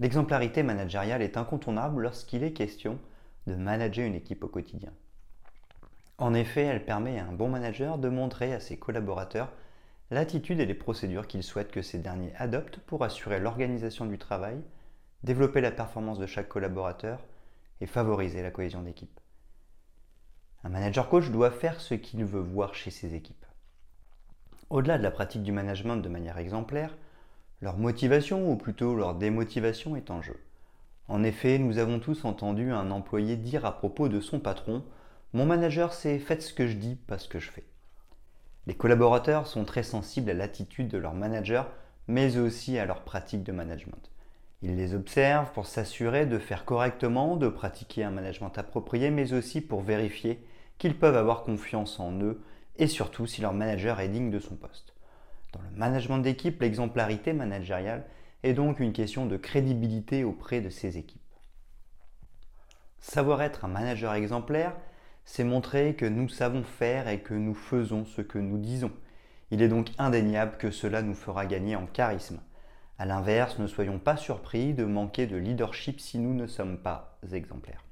L'exemplarité managériale est incontournable lorsqu'il est question de manager une équipe au quotidien. En effet, elle permet à un bon manager de montrer à ses collaborateurs l'attitude et les procédures qu'il souhaite que ces derniers adoptent pour assurer l'organisation du travail, développer la performance de chaque collaborateur et favoriser la cohésion d'équipe. Un manager coach doit faire ce qu'il veut voir chez ses équipes. Au-delà de la pratique du management de manière exemplaire, leur motivation, ou plutôt leur démotivation, est en jeu. En effet, nous avons tous entendu un employé dire à propos de son patron Mon manager, c'est faites ce que je dis, pas ce que je fais. Les collaborateurs sont très sensibles à l'attitude de leur manager, mais aussi à leur pratique de management. Ils les observent pour s'assurer de faire correctement, de pratiquer un management approprié, mais aussi pour vérifier qu'ils peuvent avoir confiance en eux et surtout si leur manager est digne de son poste. Dans le management d'équipe, l'exemplarité managériale est donc une question de crédibilité auprès de ses équipes. Savoir être un manager exemplaire, c'est montrer que nous savons faire et que nous faisons ce que nous disons. Il est donc indéniable que cela nous fera gagner en charisme. A l'inverse, ne soyons pas surpris de manquer de leadership si nous ne sommes pas exemplaires.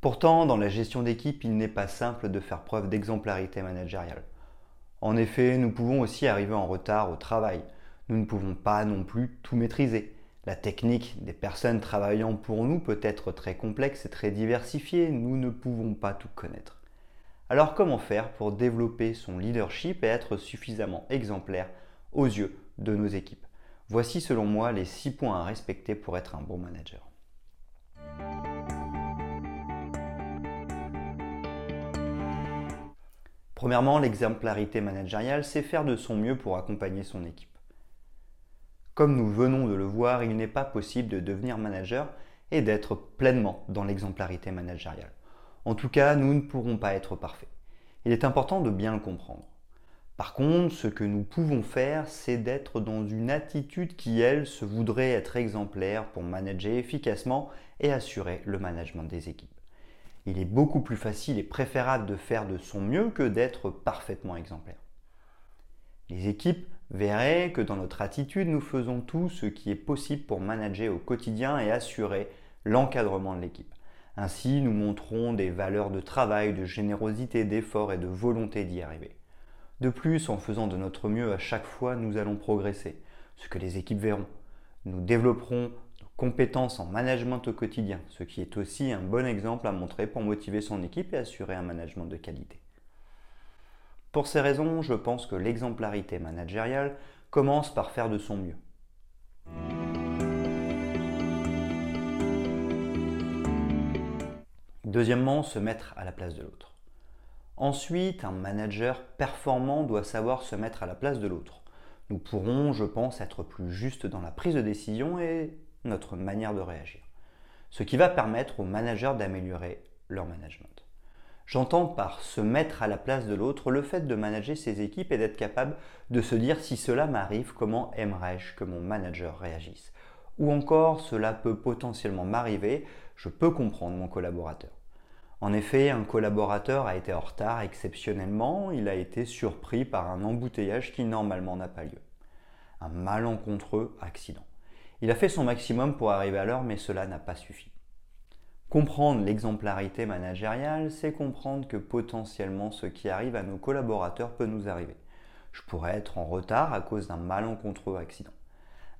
Pourtant, dans la gestion d'équipe, il n'est pas simple de faire preuve d'exemplarité managériale. En effet, nous pouvons aussi arriver en retard au travail. Nous ne pouvons pas non plus tout maîtriser. La technique des personnes travaillant pour nous peut être très complexe et très diversifiée. Nous ne pouvons pas tout connaître. Alors comment faire pour développer son leadership et être suffisamment exemplaire aux yeux de nos équipes? Voici selon moi les 6 points à respecter pour être un bon manager. Premièrement, l'exemplarité managériale, c'est faire de son mieux pour accompagner son équipe. Comme nous venons de le voir, il n'est pas possible de devenir manager et d'être pleinement dans l'exemplarité managériale. En tout cas, nous ne pourrons pas être parfaits. Il est important de bien le comprendre. Par contre, ce que nous pouvons faire, c'est d'être dans une attitude qui, elle, se voudrait être exemplaire pour manager efficacement et assurer le management des équipes il est beaucoup plus facile et préférable de faire de son mieux que d'être parfaitement exemplaire. Les équipes verraient que dans notre attitude, nous faisons tout ce qui est possible pour manager au quotidien et assurer l'encadrement de l'équipe. Ainsi, nous montrons des valeurs de travail, de générosité, d'effort et de volonté d'y arriver. De plus, en faisant de notre mieux à chaque fois, nous allons progresser, ce que les équipes verront. Nous développerons compétences en management au quotidien, ce qui est aussi un bon exemple à montrer pour motiver son équipe et assurer un management de qualité. Pour ces raisons, je pense que l'exemplarité managériale commence par faire de son mieux. Deuxièmement, se mettre à la place de l'autre. Ensuite, un manager performant doit savoir se mettre à la place de l'autre. Nous pourrons, je pense, être plus justes dans la prise de décision et notre manière de réagir. Ce qui va permettre aux managers d'améliorer leur management. J'entends par se mettre à la place de l'autre le fait de manager ses équipes et d'être capable de se dire si cela m'arrive, comment aimerais-je que mon manager réagisse? Ou encore, cela peut potentiellement m'arriver, je peux comprendre mon collaborateur. En effet, un collaborateur a été en retard exceptionnellement, il a été surpris par un embouteillage qui normalement n'a pas lieu. Un malencontreux accident. Il a fait son maximum pour arriver à l'heure, mais cela n'a pas suffi. Comprendre l'exemplarité managériale, c'est comprendre que potentiellement ce qui arrive à nos collaborateurs peut nous arriver. Je pourrais être en retard à cause d'un malencontreux accident.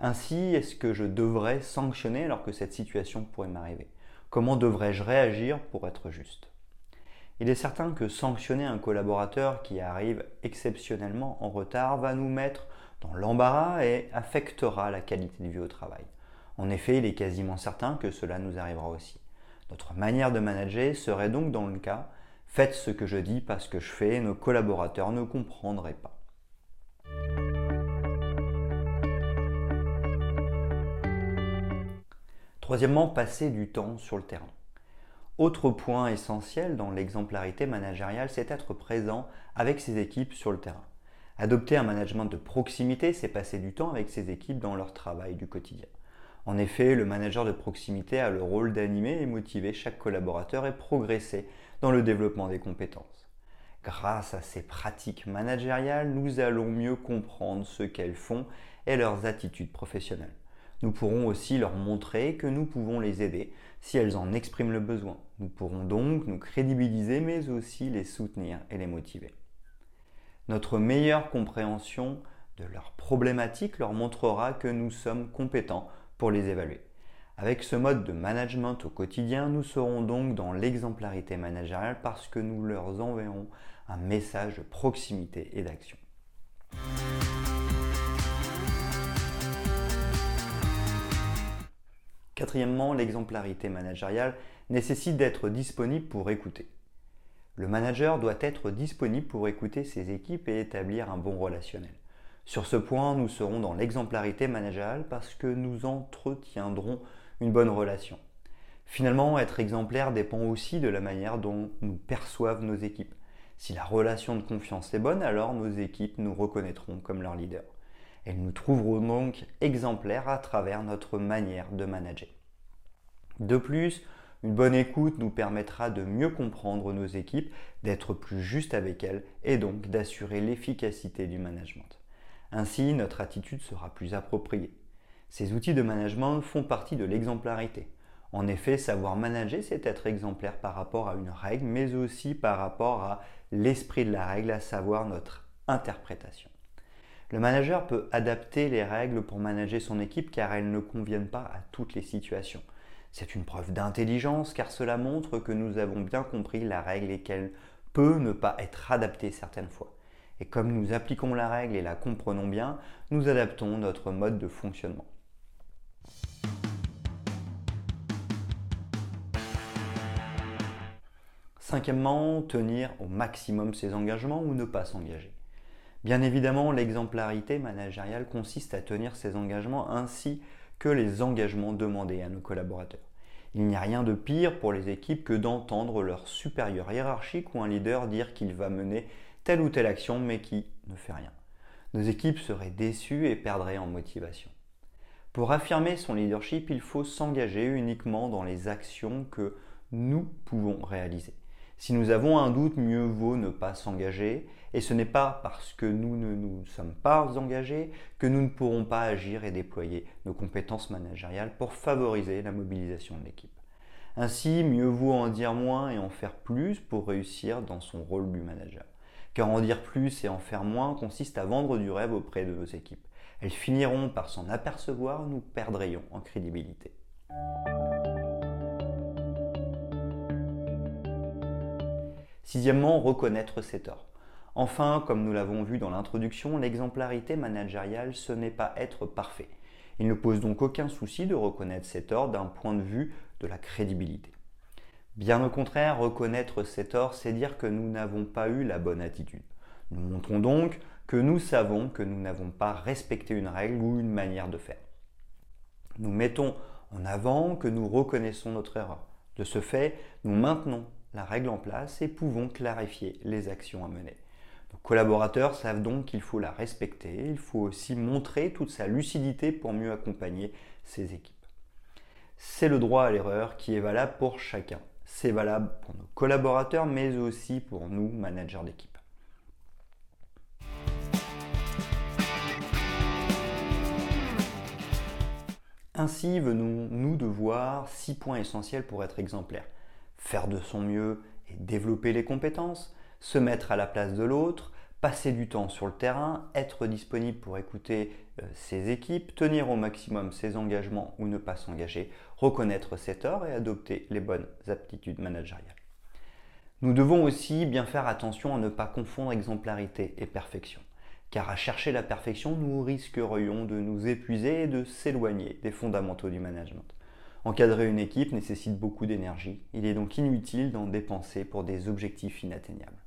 Ainsi, est-ce que je devrais sanctionner alors que cette situation pourrait m'arriver? Comment devrais-je réagir pour être juste? Il est certain que sanctionner un collaborateur qui arrive exceptionnellement en retard va nous mettre dans l'embarras et affectera la qualité de vie au travail. En effet, il est quasiment certain que cela nous arrivera aussi. Notre manière de manager serait donc dans le cas faites ce que je dis parce que je fais, nos collaborateurs ne comprendraient pas. Troisièmement, passer du temps sur le terrain. Autre point essentiel dans l'exemplarité managériale, c'est être présent avec ses équipes sur le terrain. Adopter un management de proximité, c'est passer du temps avec ses équipes dans leur travail du quotidien. En effet, le manager de proximité a le rôle d'animer et motiver chaque collaborateur et progresser dans le développement des compétences. Grâce à ces pratiques managériales, nous allons mieux comprendre ce qu'elles font et leurs attitudes professionnelles. Nous pourrons aussi leur montrer que nous pouvons les aider si elles en expriment le besoin. Nous pourrons donc nous crédibiliser mais aussi les soutenir et les motiver. Notre meilleure compréhension de leurs problématiques leur montrera que nous sommes compétents pour les évaluer. Avec ce mode de management au quotidien, nous serons donc dans l'exemplarité managériale parce que nous leur enverrons un message de proximité et d'action. Quatrièmement, l'exemplarité managériale nécessite d'être disponible pour écouter. Le manager doit être disponible pour écouter ses équipes et établir un bon relationnel. Sur ce point, nous serons dans l'exemplarité managériale parce que nous entretiendrons une bonne relation. Finalement, être exemplaire dépend aussi de la manière dont nous perçoivent nos équipes. Si la relation de confiance est bonne, alors nos équipes nous reconnaîtront comme leur leader. Elles nous trouveront donc exemplaires à travers notre manière de manager. De plus, une bonne écoute nous permettra de mieux comprendre nos équipes, d'être plus juste avec elles et donc d'assurer l'efficacité du management. Ainsi, notre attitude sera plus appropriée. Ces outils de management font partie de l'exemplarité. En effet, savoir manager, c'est être exemplaire par rapport à une règle, mais aussi par rapport à l'esprit de la règle, à savoir notre interprétation. Le manager peut adapter les règles pour manager son équipe car elles ne conviennent pas à toutes les situations. C'est une preuve d'intelligence car cela montre que nous avons bien compris la règle et qu'elle peut ne pas être adaptée certaines fois. Et comme nous appliquons la règle et la comprenons bien, nous adaptons notre mode de fonctionnement. Cinquièmement, tenir au maximum ses engagements ou ne pas s'engager. Bien évidemment, l'exemplarité managériale consiste à tenir ses engagements ainsi les engagements demandés à nos collaborateurs. Il n'y a rien de pire pour les équipes que d'entendre leur supérieur hiérarchique ou un leader dire qu'il va mener telle ou telle action mais qui ne fait rien. Nos équipes seraient déçues et perdraient en motivation. Pour affirmer son leadership, il faut s'engager uniquement dans les actions que nous pouvons réaliser. Si nous avons un doute, mieux vaut ne pas s'engager. Et ce n'est pas parce que nous ne nous sommes pas engagés que nous ne pourrons pas agir et déployer nos compétences managériales pour favoriser la mobilisation de l'équipe. Ainsi, mieux vaut en dire moins et en faire plus pour réussir dans son rôle du manager. Car en dire plus et en faire moins consiste à vendre du rêve auprès de nos équipes. Elles finiront par s'en apercevoir, nous perdrions en crédibilité. Sixièmement, reconnaître ses torts. Enfin, comme nous l'avons vu dans l'introduction, l'exemplarité managériale, ce n'est pas être parfait. Il ne pose donc aucun souci de reconnaître ses torts d'un point de vue de la crédibilité. Bien au contraire, reconnaître ses torts, c'est dire que nous n'avons pas eu la bonne attitude. Nous montrons donc que nous savons que nous n'avons pas respecté une règle ou une manière de faire. Nous mettons en avant que nous reconnaissons notre erreur. De ce fait, nous maintenons la règle en place et pouvons clarifier les actions à mener. Nos collaborateurs savent donc qu'il faut la respecter, il faut aussi montrer toute sa lucidité pour mieux accompagner ses équipes. C'est le droit à l'erreur qui est valable pour chacun. C'est valable pour nos collaborateurs, mais aussi pour nous, managers d'équipe. Ainsi venons-nous de voir six points essentiels pour être exemplaires faire de son mieux et développer les compétences, se mettre à la place de l'autre, passer du temps sur le terrain, être disponible pour écouter euh, ses équipes, tenir au maximum ses engagements ou ne pas s'engager, reconnaître ses torts et adopter les bonnes aptitudes managériales. Nous devons aussi bien faire attention à ne pas confondre exemplarité et perfection, car à chercher la perfection, nous risquerions de nous épuiser et de s'éloigner des fondamentaux du management. Encadrer une équipe nécessite beaucoup d'énergie. Il est donc inutile d'en dépenser pour des objectifs inatteignables.